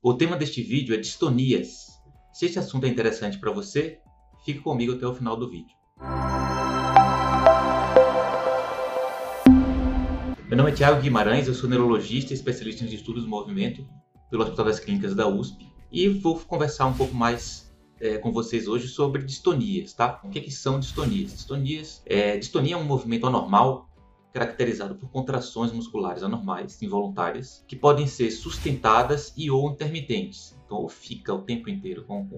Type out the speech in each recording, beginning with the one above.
O tema deste vídeo é distonias. Se este assunto é interessante para você, fique comigo até o final do vídeo. Meu nome é Tiago Guimarães, eu sou neurologista e especialista em estudos do movimento pelo Hospital das Clínicas da USP e vou conversar um pouco mais é, com vocês hoje sobre distonias, tá? O que, que são distonias? Distonias, é, distonia é um movimento anormal caracterizado por contrações musculares anormais, involuntárias, que podem ser sustentadas e ou intermitentes. Então, ou fica o tempo inteiro com,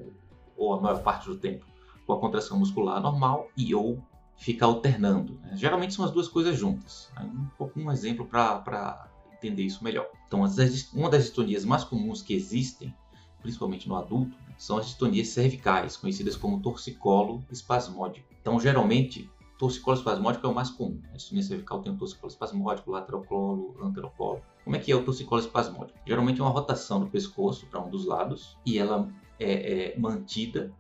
ou a maior parte do tempo com a contração muscular normal e ou fica alternando. Né? Geralmente são as duas coisas juntas. Um, pouco um exemplo para entender isso melhor. Então, uma das distonias mais comuns que existem, principalmente no adulto, são as distonias cervicais, conhecidas como torcicolo espasmódico. Então, geralmente, torcicolo espasmódico é o mais comum. A distonia cervical tem o torcicolo espasmódico, laterocolo, anterocolo. Como é que é o torcicolo espasmódico? Geralmente é uma rotação do pescoço para um dos lados e ela é, é mantida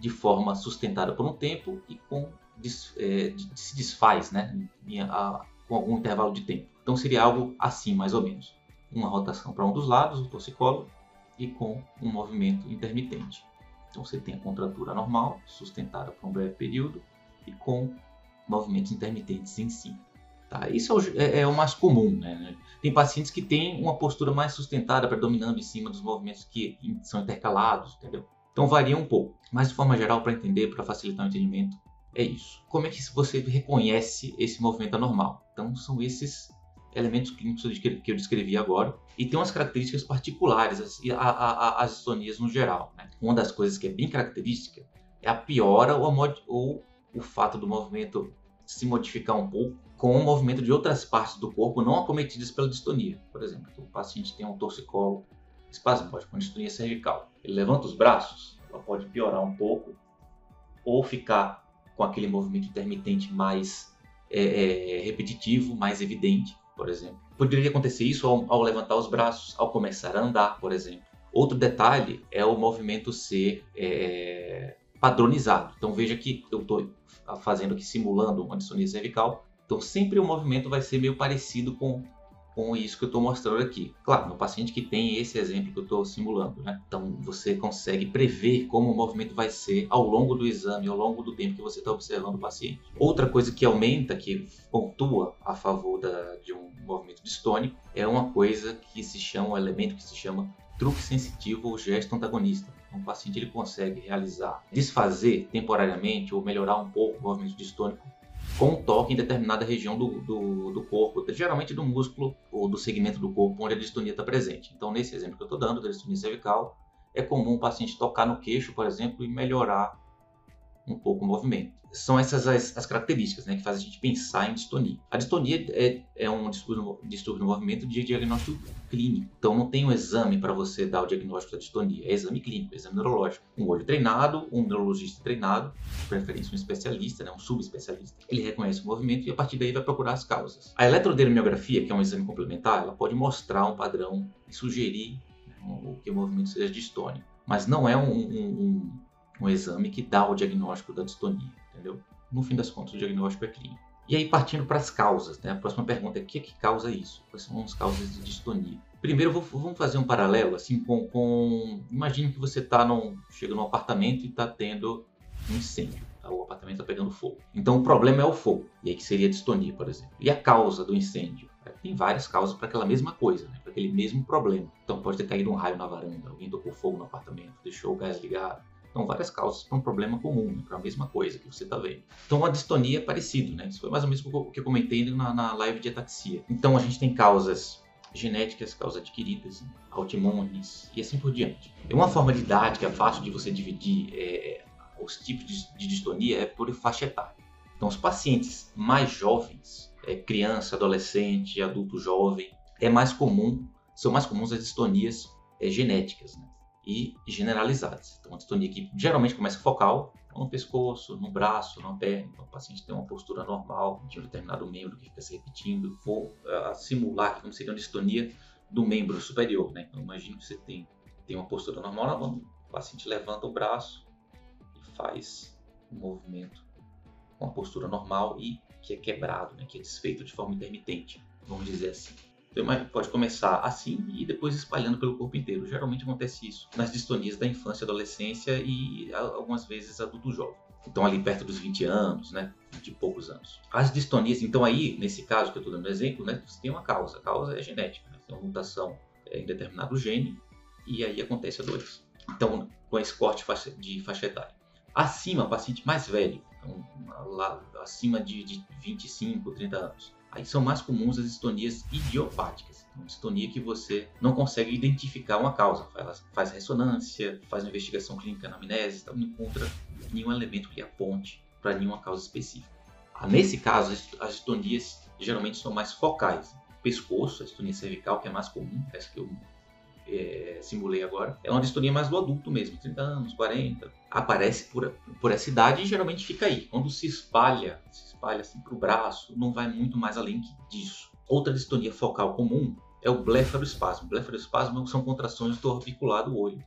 de forma sustentada por um tempo e com des, é, se desfaz, né, em, a, com algum intervalo de tempo. Então seria algo assim, mais ou menos. Uma rotação para um dos lados, o torcicolo, e com um movimento intermitente. Então você tem a contratura normal, sustentada por um breve período, e com movimentos intermitentes em si. Tá? Isso é o, é, é o mais comum. Né? Tem pacientes que têm uma postura mais sustentada, predominando em cima dos movimentos que são intercalados, entendeu? Então varia um pouco. Mas de forma geral, para entender, para facilitar o entendimento, é isso. Como é que você reconhece esse movimento anormal? Então são esses elementos clínicos que eu descrevi agora e tem umas características particulares assim, as distonias no geral. Né? Uma das coisas que é bem característica é a piora ou, a ou o fato do movimento se modificar um pouco com o movimento de outras partes do corpo não acometidas pela distonia. Por exemplo, o paciente tem um torcicolo espasmódico, uma distonia cervical. Ele levanta os braços, ela pode piorar um pouco ou ficar com aquele movimento intermitente mais é, é, repetitivo, mais evidente, por exemplo. Poderia acontecer isso ao, ao, levantar os braços, ao começar a andar, por exemplo. Outro detalhe é o movimento ser é, padronizado. Então veja que eu estou fazendo aqui simulando uma distonia cervical. Então sempre o movimento vai ser meio parecido com com isso que eu estou mostrando aqui. Claro, no paciente que tem esse exemplo que eu estou simulando, né? Então você consegue prever como o movimento vai ser ao longo do exame, ao longo do tempo que você está observando o paciente. Outra coisa que aumenta, que pontua a favor da, de um movimento distônico, é uma coisa que se chama, um elemento que se chama truque sensitivo ou gesto antagonista. Então, o paciente ele consegue realizar, desfazer temporariamente ou melhorar um pouco o movimento distônico com um toque em determinada região do, do, do, corpo, geralmente do músculo ou do segmento do corpo onde a distonia está presente. Então, nesse exemplo que eu estou dando, da distonia cervical, é comum o paciente tocar no queixo, por exemplo, e melhorar um pouco o movimento. São essas as, as características né, que fazem a gente pensar em distonia. A distonia é, é um distúrbio, distúrbio no movimento de diagnóstico clínico. Então não tem um exame para você dar o diagnóstico da distonia. É exame clínico, é exame neurológico. Um olho treinado, um neurologista treinado, de preferência um especialista, né, um subespecialista. Ele reconhece o movimento e a partir daí vai procurar as causas. A eletrodermiografia, que é um exame complementar, ela pode mostrar um padrão e sugerir né, que o movimento seja distônico. Mas não é um, um, um exame que dá o diagnóstico da distonia, entendeu? No fim das contas, o diagnóstico é clínico. E aí, partindo para as causas, né? a próxima pergunta é o que, é que causa isso? Quais são as causas de distonia? Primeiro, vou, vamos fazer um paralelo assim com. com... Imagine que você tá num, chega num apartamento e está tendo um incêndio. Tá? O apartamento está pegando fogo. Então, o problema é o fogo. E aí que seria a distonia, por exemplo. E a causa do incêndio? É, tem várias causas para aquela mesma coisa, né? para aquele mesmo problema. Então, pode ter caído um raio na varanda, alguém tocou fogo no apartamento, deixou o gás ligado então, várias causas para um problema comum, né, para a mesma coisa que você está vendo. Então, a distonia é parecido, né? Isso foi mais ou menos o que eu comentei na, na live de ataxia. Então, a gente tem causas genéticas, causas adquiridas, né? autoimunes e assim por diante. E uma forma didática fácil de você dividir é, os tipos de, de, distonia é por faixa etária. Então, os pacientes mais jovens, é, criança, adolescente, adulto jovem, é mais comum, são mais comuns as distonias é, genéticas, né? E generalizadas. Então, a distonia que geralmente começa focal, no pescoço, no braço, na perna. Então, o paciente tem uma postura normal de um determinado membro que fica se repetindo. Vou uh, simular como seria uma distonia do membro superior. Né? Então, imagine que você tem, tem uma postura normal na mão, o paciente levanta o braço e faz um movimento com a postura normal e que é quebrado, né? que é desfeito de forma intermitente, vamos dizer assim. Então, pode começar assim e depois espalhando pelo corpo inteiro. Geralmente acontece isso nas distonias da infância, adolescência e algumas vezes adulto jovem. Então ali perto dos 20 anos, né? De poucos anos. As distonias, então aí, nesse caso que eu estou dando exemplo, né? Você tem uma causa. A causa é genética. Né? Tem uma mutação em determinado gene e aí acontece a doença. Então, com esse corte de faixa etária. Acima, paciente mais velho, então, lá, acima de, de 25, 30 anos. Aí são mais comuns as distonias idiopáticas. Uma distonia que você não consegue identificar uma causa. Faz, faz ressonância, faz uma investigação clínica na amnese, então não encontra nenhum elemento que aponte para nenhuma causa específica. Ah, nesse caso, as distonias geralmente são mais focais. Pescoço, a distonia cervical, que é mais comum, essa que eu é, simulei agora, é uma distonia mais do adulto mesmo, 30 anos, 40. Aparece por, por essa idade e geralmente fica aí. Quando se espalha, se espalha assim para o braço, não vai muito mais além disso. Outra distonia focal comum é o blefaroespasmo. Blefaroespasmo são contrações do orbicular do olho.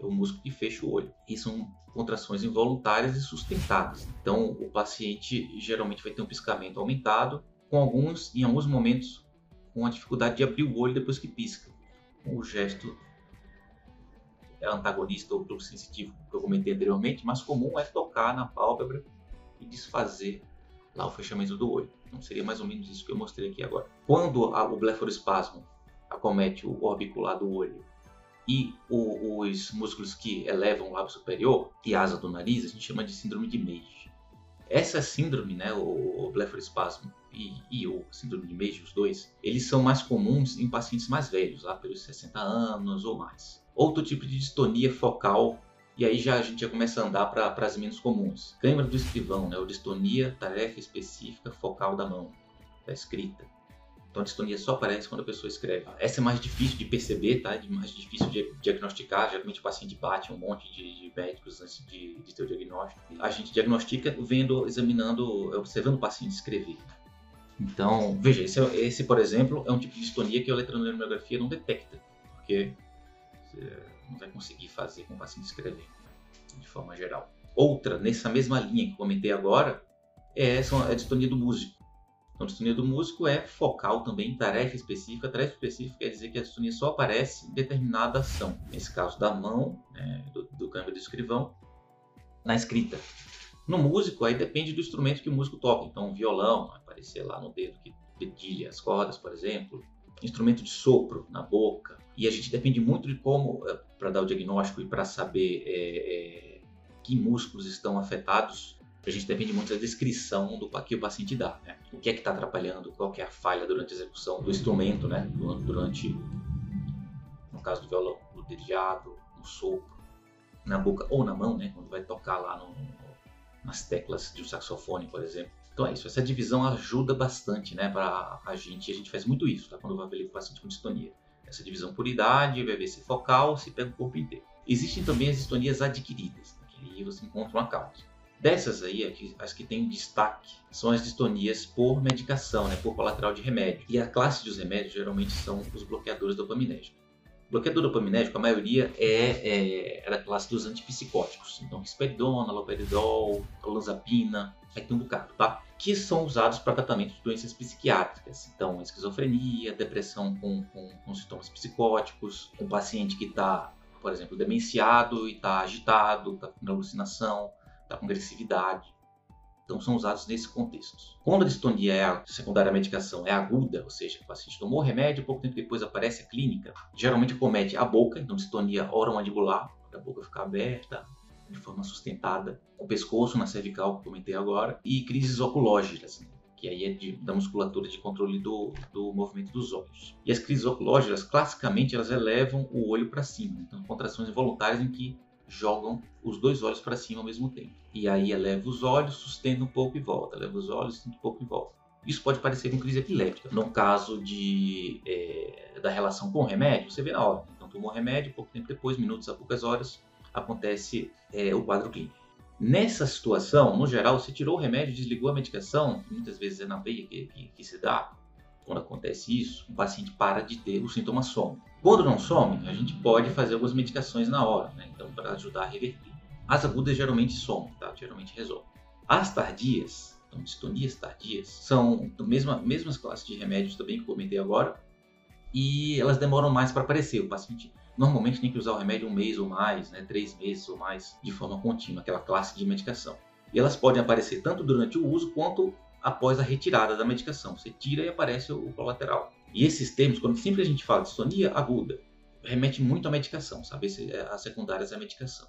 É o músculo que fecha o olho. E são contrações involuntárias e sustentadas. Então, o paciente geralmente vai ter um piscamento aumentado, com alguns, em alguns momentos, com a dificuldade de abrir o olho depois que pisca o gesto é antagonista ou sensitivo que eu comentei anteriormente, mas comum é tocar na pálpebra e desfazer lá o fechamento do olho. Então seria mais ou menos isso que eu mostrei aqui agora. Quando a, o blefaroespasmo acomete o orbicular do olho e o, os músculos que elevam o lábio superior e asa do nariz, a gente chama de síndrome de Meige. Essa síndrome, né, o, o blefaroespasmo e, e, o síndrome de Meige, os dois, eles são mais comuns em pacientes mais velhos, lá pelos 60 anos ou mais. Outro tipo de distonia focal, e aí já a gente já começa a andar para as menos comuns. Câmara do escrivão, né, ou distonia tarefa específica focal da mão, da escrita. Então a distonia só aparece quando a pessoa escreve. Essa é mais difícil de perceber, tá? É mais difícil de diagnosticar. Geralmente o paciente bate um monte de, de médicos antes de, de ter o diagnóstico. A gente diagnostica vendo, examinando, observando o paciente escrever. Então, veja, esse, esse, por exemplo, é um tipo de distonia que a eletroneurografia não detecta, porque você não vai conseguir fazer com o paciente escrever, de forma geral. Outra, nessa mesma linha que comentei agora, é a distonia do músico. Então, a distonia do músico é focal também, tarefa específica. Tarefa específica quer dizer que a distonia só aparece em determinada ação. Nesse caso, da mão, né, do, do câmbio do escrivão, na escrita. No músico, aí depende do instrumento que o músico toca. Então, um violão vai aparecer lá no dedo que dedilha as cordas, por exemplo. Instrumento de sopro na boca. E a gente depende muito de como, eh, para dar o diagnóstico e para saber é, é, que músculos estão afetados, a gente depende muito da descrição do que o paciente dá, né? O que é que está atrapalhando, qual é a falha durante a execução do instrumento, né? Durante, no caso do violão, no dedilhado, no sopro, na boca ou na mão, né? Quando vai tocar lá no, nas teclas de um saxofone, por exemplo. Então é isso, essa divisão ajuda bastante, né, para a gente, a gente faz muito isso, tá? Quando vai ver o paciente com distonia. Essa divisão por idade, vai ver se é focal, se pega o corpo inteiro. Existem também as distonias adquiridas, né, que aí você encontra uma causa. Dessas aí, as que têm destaque são as distonias por medicação, né, por colateral de remédio. E a classe dos remédios geralmente são os bloqueadores dopaminérgicos. Bloqueador dopaminérgico, a maioria é, é, é da classe dos antipsicóticos. Então, risperidona, loperidol, olanzapina, aí tem um bocado, tá? Que são usados para tratamento de doenças psiquiátricas. Então, esquizofrenia, depressão com, com, com sintomas psicóticos, um paciente que está, por exemplo, demenciado e está agitado, está com alucinação, está com agressividade. Então, são usados nesse contexto. Quando a distonia é a secundária à medicação é aguda, ou seja, o paciente tomou o remédio, pouco tempo depois aparece a clínica, geralmente comete a boca, então distonia oromandibular, a boca ficar aberta, de forma sustentada, o pescoço na cervical, que comentei agora, e crises oculógeras, né? que aí é de, da musculatura de controle do, do movimento dos olhos. E as crises oculógeras, classicamente, elas elevam o olho para cima, então contrações involuntárias em que jogam os dois olhos para cima ao mesmo tempo. E aí eleva os olhos, sustenta um pouco e volta, eleva os olhos, sustenta um pouco e volta. Isso pode parecer com crise epiléptica. No caso de, é, da relação com o remédio, você vê na hora. Então, tomou remédio, pouco tempo depois, minutos a poucas horas, acontece é, o quadro clínico. Nessa situação, no geral, você tirou o remédio, desligou a medicação, que muitas vezes é na veia que, que, que se dá, quando acontece isso, o paciente para de ter o sintoma some. Quando não some, a gente pode fazer algumas medicações na hora, né? então para ajudar a reverter. As agudas geralmente somem, tá? geralmente resolve. As tardias, então distonias tardias, são a mesma, mesmas classes de remédios também que comentei agora, e elas demoram mais para aparecer. O paciente normalmente tem que usar o remédio um mês ou mais, né, três meses ou mais, de forma contínua, aquela classe de medicação. E elas podem aparecer tanto durante o uso quanto após a retirada da medicação. Você tira e aparece o colateral. E esses termos, quando sempre a gente fala de distonia aguda, remete muito à medicação, sabe? As secundárias à medicação.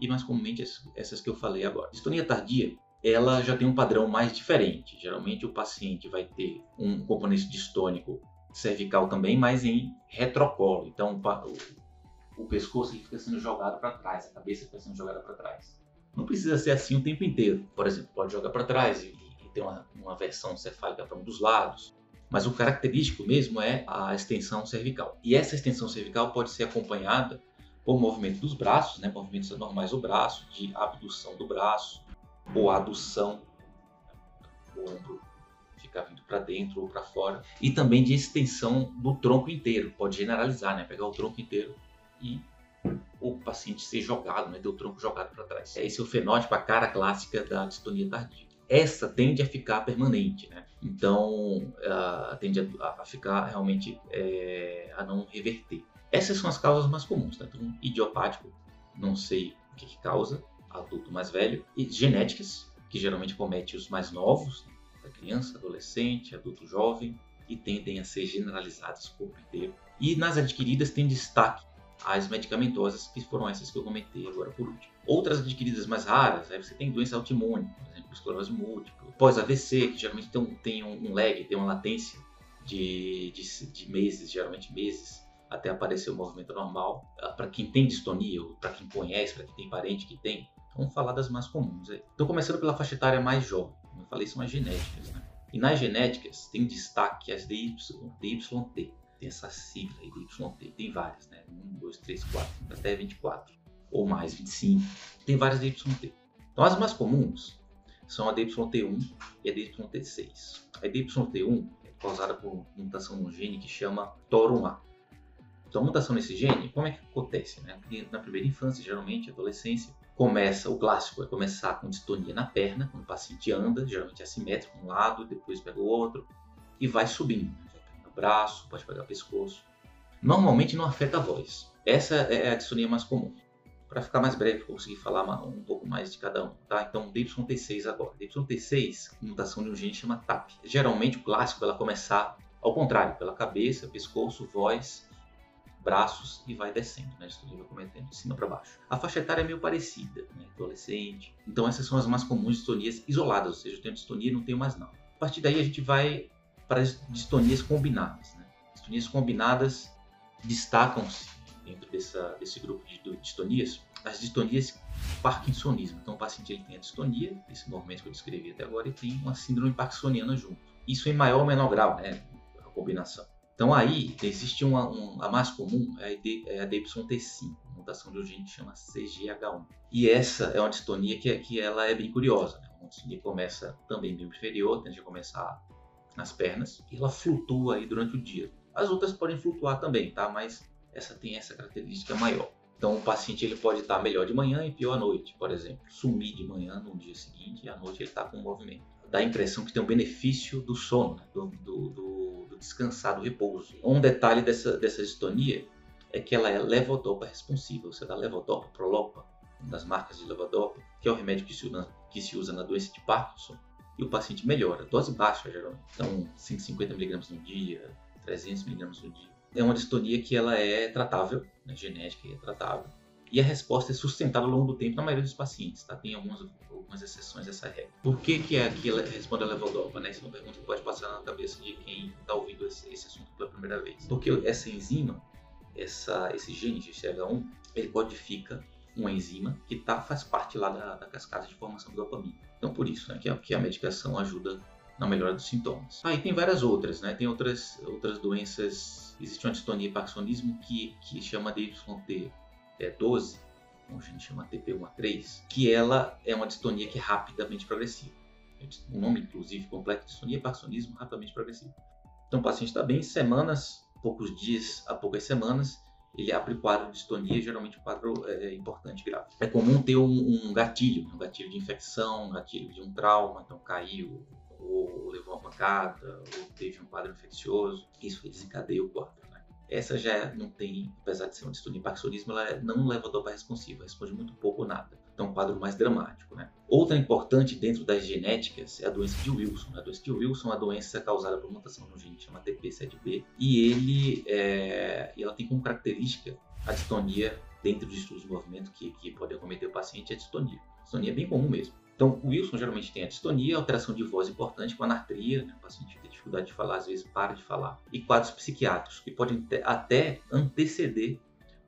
E mais comumente essas que eu falei agora. Distonia tardia, ela já tem um padrão mais diferente. Geralmente o paciente vai ter um componente distônico cervical também, mas em retrocolo. Então o, o pescoço fica sendo jogado para trás, a cabeça fica sendo jogada para trás. Não precisa ser assim o tempo inteiro. Por exemplo, pode jogar para trás e, e ter uma, uma versão cefálica para um dos lados. Mas o característico mesmo é a extensão cervical. E essa extensão cervical pode ser acompanhada por movimento dos braços, né, movimentos normais do braço, de abdução do braço ou adução, o ombro ficar vindo para dentro ou para fora, e também de extensão do tronco inteiro. Pode generalizar, né, pegar o tronco inteiro e o paciente ser jogado, né, ter o tronco jogado para trás. Esse é o fenótipo, a cara clássica da distonia tardia. Essa tende a ficar permanente, né? Então, uh, tende a, a, ficar realmente é, a não reverter. Essas são as causas mais comuns, né? Então, idiopático, não sei o que, que causa, adulto mais velho, e genéticas, que geralmente comete os mais novos, né? da criança, adolescente, adulto jovem, e tendem a ser generalizadas corpo inteiro. E nas adquiridas tem destaque as medicamentosas, que foram essas que eu comentei agora por último. Outras adquiridas mais raras, aí você tem doença autoimune, por exemplo, esclerose múltipla, pós-AVC, que geralmente tem, um, tem um lag, tem uma latência de, de, de meses, geralmente meses, até aparecer o movimento normal. Ah, para quem tem distonia, para quem conhece, para quem tem parente que tem, vamos falar das mais comuns. Estou começando pela faixa etária mais jovem, como eu falei, são as genéticas. Né? E nas genéticas tem destaque as DY, DYT, tem essa sigla DYT, tem várias, né? 1, 2, 3, 4, até 24, ou mais, 25. Tem várias DYT. Então as mais comuns são a DYT1 e a DYT6. A DYT1 é causada por mutação no gene que chama TOR1A. Então a mutação nesse gene, como é que acontece? Né? Na primeira infância, geralmente, adolescência, começa, o clássico é começar com distonia na perna, quando o paciente anda, geralmente é assimétrico, um lado, depois pega o outro, e vai subindo braço, pode pegar pescoço. Normalmente não afeta a voz. Essa é a distonia mais comum. Para ficar mais breve, conseguir falar um pouco mais de cada um, tá? Então, DYT6 agora. DYT6, mutação de um gene chama TAP. Geralmente, o clássico ela começar ao contrário, pela cabeça, pescoço, voz, braços e vai descendo, né? Distonia vai cometendo de cima para baixo. A faixa etária é meio parecida, né? Adolescente. Então, essas são as mais comuns distonias isoladas, ou seja, eu tenho distonia e não tenho mais não. A partir daí, a gente vai para as distonias combinadas. Né? Distonias combinadas destacam-se dentro dessa, desse grupo de distonias as distonias parkinsonismo. Então o paciente ele tem a distonia, esse movimento que eu descrevi até agora, e tem uma síndrome parkinsoniana junto. Isso em maior ou menor grau, né? a combinação. Então aí existe uma, um, a mais comum, é a, é a DYT5, mutação de gene que chama CGH1. E essa é uma distonia que, que ela é bem curiosa. Né? Uma distonia começa também no inferior, tende a começar nas pernas e ela flutua aí durante o dia. As outras podem flutuar também, tá? Mas essa tem essa característica maior. Então o paciente ele pode estar melhor de manhã e pior à noite, por exemplo. Sumir de manhã no dia seguinte e à noite ele está com movimento. Dá a impressão que tem um benefício do sono, do, do, do, do, descansar, do repouso. Um detalhe dessa, dessa distonia é que ela é levodopa responsiva. Você dá levodopa, prolopa, das marcas de levodopa, que é o remédio que se, que se usa na doença de Parkinson e o paciente melhora. Dose baixa, geralmente. Então, 150mg no dia, 300mg no dia. É uma distonia que ela é tratável, né, genética é tratável. E a resposta é sustentada ao longo do tempo na maioria dos pacientes, tá? Tem algumas, algumas exceções dessa regra. Por que, que é que ela responde a levodopa, né? Essa é uma pergunta que pode passar na cabeça de quem está ouvindo esse, esse, assunto pela primeira vez. Porque essa enzima, essa, esse gene GCH1, ele codifica uma enzima que tá, faz parte lá da, da cascata de formação de dopamina. Então, por isso né, que, a, que a medicação ajuda na melhora dos sintomas. Aí ah, tem várias outras, né? Tem outras, outras doenças. Existe uma distonia parkinsonismo que, que chama de YT12, como a gente chama TP13, que ela é uma distonia que é rapidamente progressiva. O nome, inclusive, completo, distonia parkinsonismo rapidamente progressivo. Então, o paciente está bem semanas, poucos dias a poucas semanas, ele abre quadro de distonia, geralmente um quadro é, é, importante grave. É comum ter um, um, gatilho, um gatilho de infecção, um gatilho de um trauma, então caiu, ou levou uma pancada, ou teve um quadro infeccioso, isso desencadeia o quadro. Né? essa já não tem, apesar de ser uma distonia parkinsonismo, ela não leva dopa responsiva, responde muito pouco ou nada. Então, um quadro mais dramático. Né? Outra importante dentro das genéticas é a doença de Wilson. A doença de Wilson é uma doença causada por mutação no gene chamada TP7B e ele, é, ela tem como característica a distonia dentro dos estudos de movimento que, que podem acometer o paciente, é a distonia. A distonia é bem comum mesmo. Então, o Wilson geralmente tem a distonia, alteração de voz importante com anartria, né? o paciente tem dificuldade de falar, às vezes para de falar, e quadros psiquiátricos, que podem até anteceder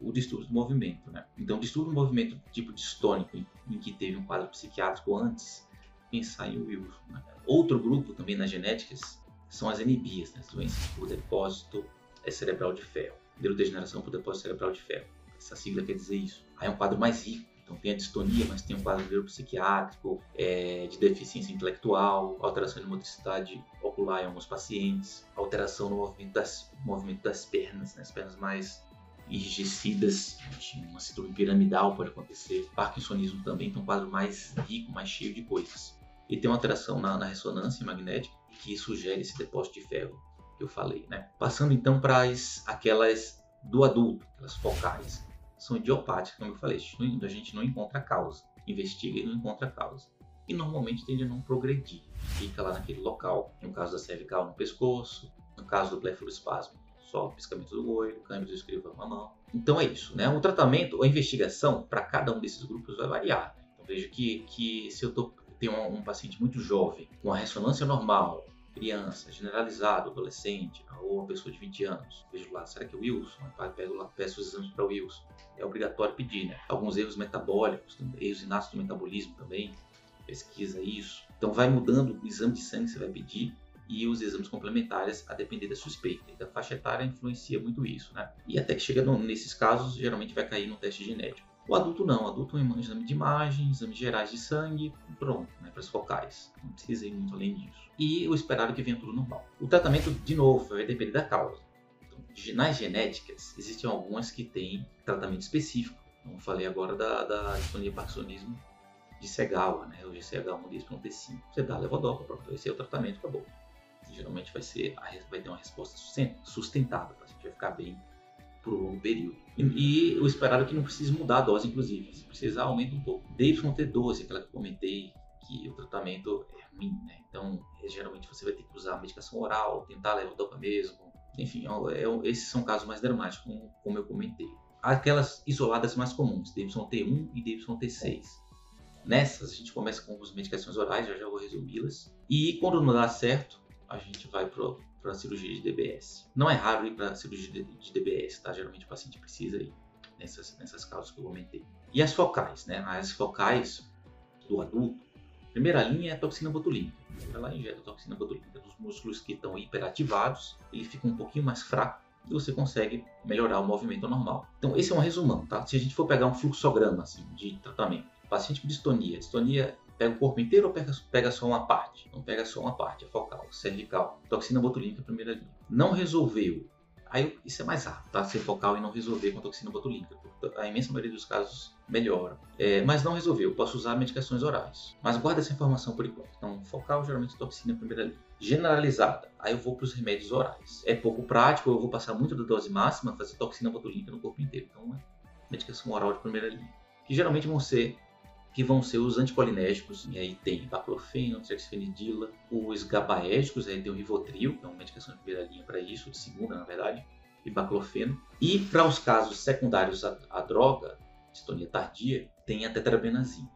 o distúrbio do movimento. Né? Então, distúrbio do movimento tipo distônico, em, em que teve um quadro psiquiátrico antes, pensar em Wilson. Né? Outro grupo também nas genéticas são as enibias, né? as doenças por depósito é cerebral de ferro, neurodegeneração por depósito cerebral de ferro. Essa sigla quer dizer isso. Aí é um quadro mais rico, então tem a distonia, mas tem um quadro neuropsiquiátrico, é, de deficiência intelectual, alteração de motricidade ocular em alguns pacientes, alteração no movimento das, movimento das pernas, né? as pernas mais enrijecidas, uma síndrome piramidal pode acontecer, Parkinsonismo também tem um quadro mais rico, mais cheio de coisas. E tem uma alteração na, na ressonância magnética que sugere esse depósito de ferro que eu falei. Né? Passando então para aquelas do adulto, aquelas focais. São idiopáticas, como eu falei, a gente não encontra causa, investiga e não encontra causa. E normalmente tende a não progredir, fica lá naquele local, no caso da cervical no pescoço, no caso do blefaroespasmo só piscamento do olho, câmbio do escrivão na mão. Então é isso, né? O tratamento, a investigação para cada um desses grupos vai variar. Então vejo que, que se eu tô, tenho um, um paciente muito jovem, com a ressonância normal, criança, generalizado, adolescente, ou uma pessoa de 20 anos. Vejo lá, será que é o Wilson? Pego lá, peço os exames para o Wilson. É obrigatório pedir, né? Alguns erros metabólicos, erros inatos do metabolismo também, pesquisa isso. Então vai mudando o exame de sangue que você vai pedir e os exames complementares a depender da suspeita. E da faixa etária influencia muito isso, né? E até que chega nesses casos, geralmente vai cair no teste genético. O adulto não, o adulto é um exame de imagem, exames gerais de sangue, pronto, né, para as focais. Não precisa ir muito além disso. E o esperado é que venha tudo normal. O tratamento, de novo, vai depender da causa. Então, nas genéticas, existem algumas que têm tratamento específico. Como falei agora da, da distonia parkinsonismo de Segawa, né, o GCH1 DIS.T5. Você dá levodopa, pronto, esse é o tratamento, acabou geralmente vai, ser, vai ter uma resposta sustentável, o paciente vai ficar bem por um longo período. E, e o esperado é que não precise mudar a dose, inclusive. Se precisar, aumenta um pouco. DY-T12, aquela que eu comentei, que o tratamento é ruim, né? Então, é, geralmente você vai ter que usar medicação oral, tentar levodopa mesmo. Enfim, é, esses são casos mais dramáticos, como, como eu comentei. Aquelas isoladas mais comuns, DY-T1 e DY-T6. Nessas, a gente começa com as medicações orais, já já vou resumi-las. E quando não dá certo, a gente vai para a cirurgia de DBS. Não é raro ir para cirurgia de, DBS, tá? Geralmente o paciente precisa ir nessas, nessas causas que eu comentei. E as focais, né? As focais do adulto, primeira linha é a toxina botulínica. Ela injeta a toxina botulínica nos músculos que estão hiperativados, ele fica um pouquinho mais fraco e você consegue melhorar o movimento normal. Então, esse é um resumão, tá? Se a gente for pegar um fluxograma assim, de tratamento, paciente com distonia, distonia Pega o corpo inteiro ou pega, pega só uma parte? Não pega só uma parte, a focal, cervical. Toxina botulínica, primeira linha. Não resolveu. Aí isso é mais rápido, tá? Ser focal e não resolver com toxina botulínica. A imensa maioria dos casos melhora. É, mas não resolveu, posso usar medicações orais. Mas guarda essa informação por enquanto. Então, focal, geralmente toxina, primeira linha. Generalizada, aí eu vou para os remédios orais. É pouco prático, eu vou passar muito da dose máxima, fazer toxina botulínica no corpo inteiro. Então, é medicação oral de primeira linha. Que geralmente vão ser que vão ser os anticolinérgicos, e aí tem baclofeno, trexfenidila, os gabaérgicos, aí tem o Rivotril, que é uma medicação de primeira linha para isso, de segunda, na verdade, e baclofeno. E para os casos secundários à, à droga, distonia tardia, tem a tetrabenazina.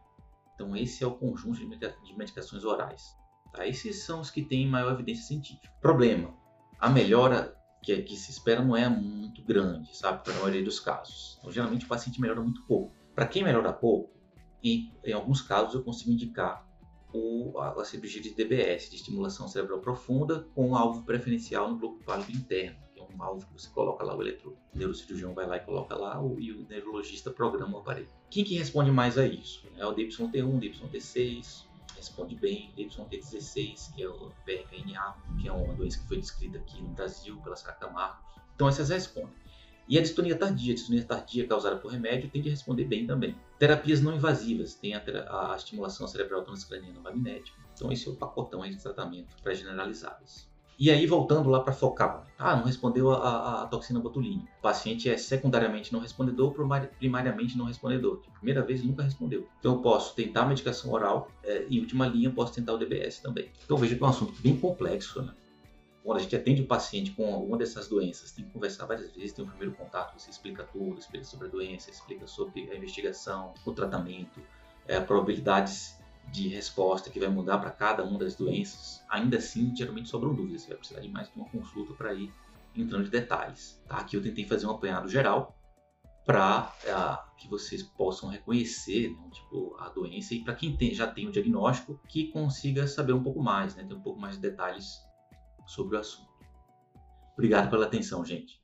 Então esse é o conjunto de medicações orais. Tá? Esses são os que têm maior evidência científica. Problema, a melhora que, que se espera não é muito grande, sabe, para a maioria dos casos. Então, geralmente o paciente melhora muito pouco. Para quem melhora pouco, e, em alguns casos, eu consigo indicar o, a, a cirurgia de DBS, de estimulação cerebral profunda, com um alvo preferencial no bloco pálido interno, que é um alvo que você coloca lá o eletrodo. O neurocirurgião vai lá e coloca lá o, e o neurologista programa o aparelho. Quem que responde mais a isso? É o DYT1, DYT6, responde bem, DYT16, que é o PRNA, que é uma doença que foi descrita aqui no Brasil pela Sara Camargo. Então essas respondem. E a distonia tardia, a distonia tardia causada por remédio, tem que responder bem também. Terapias não invasivas, tem a, a estimulação cerebral transcraniana magnética. Então esse é o pacotão de tratamento para generalizadas. E aí, voltando lá para focar, ah, não respondeu a, a, toxina botulínica. O paciente é secundariamente não respondedor, primariamente não respondedor. De primeira vez, nunca respondeu. Então, eu posso tentar a medicação oral é, em última linha, posso tentar o DBS também. Então, veja que é um assunto bem complexo, né? Quando a gente atende o paciente com alguma dessas doenças, tem que conversar várias vezes, tem um primeiro contato, você explica tudo, explica sobre a doença, explica sobre a investigação, o tratamento, é, probabilidades de resposta que vai mudar para cada uma das doenças, ainda assim, geralmente sobram dúvidas. Você vai precisar de mais de uma consulta para ir entrando em detalhes. Tá? Aqui eu tentei fazer um apanhado geral para é, que vocês possam reconhecer né, tipo, a doença e para quem tem, já tem o diagnóstico, que consiga saber um pouco mais, né, ter um pouco mais de detalhes sobre o assunto. Obrigado pela atenção, gente.